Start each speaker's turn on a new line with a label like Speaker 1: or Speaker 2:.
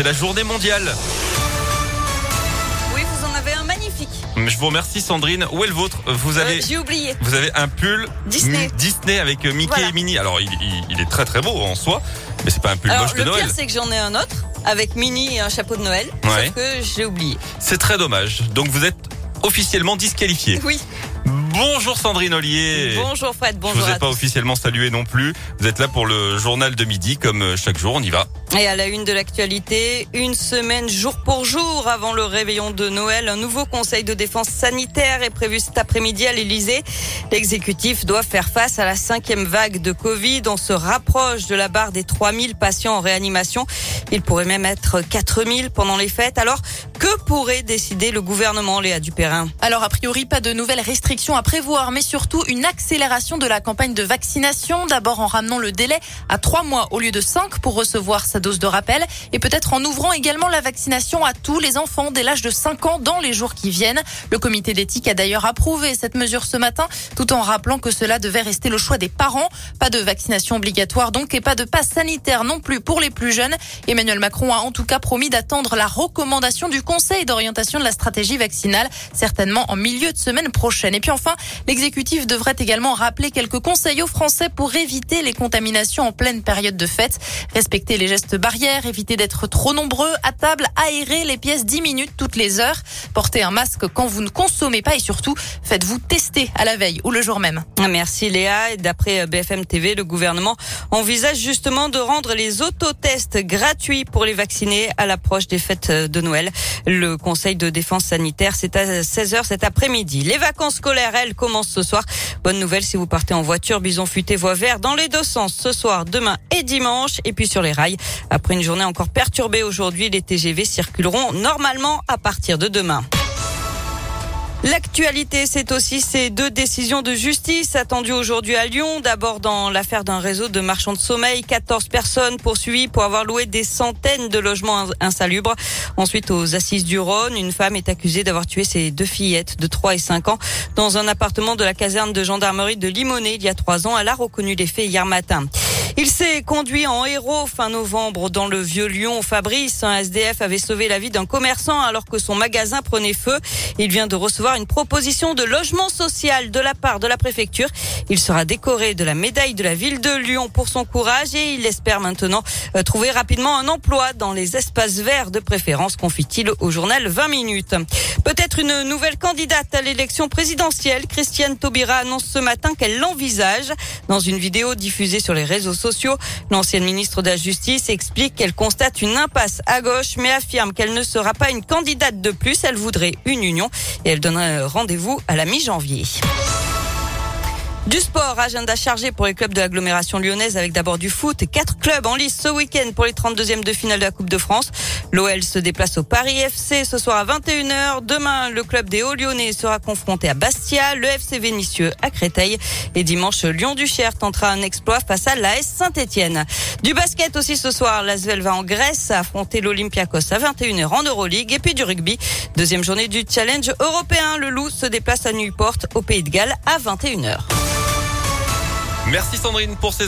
Speaker 1: C'est la journée mondiale.
Speaker 2: Oui, vous en avez un magnifique.
Speaker 1: Je vous remercie Sandrine. Où est le vôtre Vous
Speaker 2: Euh,
Speaker 1: avez
Speaker 2: J'ai oublié.
Speaker 1: vous avez un pull
Speaker 2: Disney.
Speaker 1: Disney avec euh, Mickey
Speaker 2: Voilà.
Speaker 1: et Minnie. Alors il, il- il est très très beau en soi, mais c'est pas un pull
Speaker 2: Alors,
Speaker 1: moche de
Speaker 2: le
Speaker 1: Noël.
Speaker 2: pire, c'est que j'en ai un autre avec Minnie et un chapeau de Noël.
Speaker 1: Ouais.
Speaker 2: Sauf que je l'ai oublié.
Speaker 1: C'est très dommage. Donc vous êtes officiellement disqualifié.
Speaker 2: Oui.
Speaker 1: Bonjour Sandrine Ollier.
Speaker 2: Bonjour Fred,
Speaker 1: Je
Speaker 2: bonjour
Speaker 1: vous ai
Speaker 2: à
Speaker 1: pas
Speaker 2: tous.
Speaker 1: officiellement salué non plus. Vous êtes là pour le journal de midi, comme euh, chaque jour, on y va.
Speaker 2: Et à la une de l'actualité, une semaine jour pour jour avant le réveillon de Noël, un nouveau conseil de défense sanitaire est prévu cet après-midi à l'Elysée. L'exécutif doit faire face à la cinquième vague de Covid. On se rapproche de la barre des 3000 patients en réanimation. Il pourrait même être 4000 pendant les fêtes. Alors, que pourrait décider le gouvernement, Léa Dupérin?
Speaker 3: Alors, a priori, pas de nouvelles restrictions à prévoir, mais surtout une accélération de la campagne de vaccination. D'abord en ramenant le délai à trois mois au lieu de cinq pour recevoir sa dose de rappel et peut-être en ouvrant également la vaccination à tous les enfants dès l'âge de 5 ans dans les jours qui viennent. Le comité d'éthique a d'ailleurs approuvé cette mesure ce matin tout en rappelant que cela devait rester le choix des parents. Pas de vaccination obligatoire donc et pas de passe sanitaire non plus pour les plus jeunes. Emmanuel Macron a en tout cas promis d'attendre la recommandation du Conseil d'orientation de la stratégie vaccinale, certainement en milieu de semaine prochaine. Et puis enfin, l'exécutif devrait également rappeler quelques conseils aux Français pour éviter les contaminations en pleine période de fête. Respecter les gestes barrières, éviter d'être trop nombreux à table, aérer les pièces 10 minutes toutes les heures, porter un masque quand vous ne consommez pas et surtout, faites-vous tester à la veille ou le jour même.
Speaker 2: Merci Léa. D'après BFM TV, le gouvernement envisage justement de rendre les autotests gratuits pour les vaccinés à l'approche des fêtes de Noël. Le Conseil de défense sanitaire, c'est à 16h cet après-midi. Les vacances scolaires, elles, commencent ce soir. Bonne nouvelle si vous partez en voiture, bison futé, voie vert dans les deux sens ce soir, demain et dimanche. Et puis sur les rails, après une journée encore perturbée aujourd'hui, les TGV circuleront normalement à partir de demain. L'actualité, c'est aussi ces deux décisions de justice attendues aujourd'hui à Lyon. D'abord dans l'affaire d'un réseau de marchands de sommeil, 14 personnes poursuivies pour avoir loué des centaines de logements insalubres. Ensuite, aux assises du Rhône, une femme est accusée d'avoir tué ses deux fillettes de 3 et 5 ans dans un appartement de la caserne de gendarmerie de Limonest il y a trois ans. Elle a reconnu les faits hier matin. Il s'est conduit en héros fin novembre dans le vieux Lyon. Fabrice, un SDF, avait sauvé la vie d'un commerçant alors que son magasin prenait feu. Il vient de recevoir une proposition de logement social de la part de la préfecture. Il sera décoré de la médaille de la ville de Lyon pour son courage et il espère maintenant euh, trouver rapidement un emploi dans les espaces verts de préférence, confie-t-il au journal 20 minutes. Peut-être une nouvelle candidate à l'élection présidentielle. Christiane Taubira annonce ce matin qu'elle l'envisage. Dans une vidéo diffusée sur les réseaux l'ancienne ministre de la Justice explique qu'elle constate une impasse à gauche, mais affirme qu'elle ne sera pas une candidate de plus. Elle voudrait une union et elle donnerait rendez-vous à la mi-janvier. Du sport, agenda chargé pour les clubs de l'agglomération lyonnaise avec d'abord du foot et quatre clubs en lice ce week-end pour les 32e de finale de la Coupe de France. L'OL se déplace au Paris FC ce soir à 21h. Demain, le club des Hauts-Lyonnais sera confronté à Bastia, le FC Vénitieux à Créteil. Et dimanche, Lyon-Duchère tentera un exploit face à l'AS Saint-Etienne. Du basket aussi ce soir, l'Asvel va en Grèce affronter l'Olympiakos à 21h en Euroleague. Et puis du rugby, deuxième journée du challenge européen. Le Loup se déplace à Newport au Pays de Galles à 21h.
Speaker 1: Merci Sandrine pour ces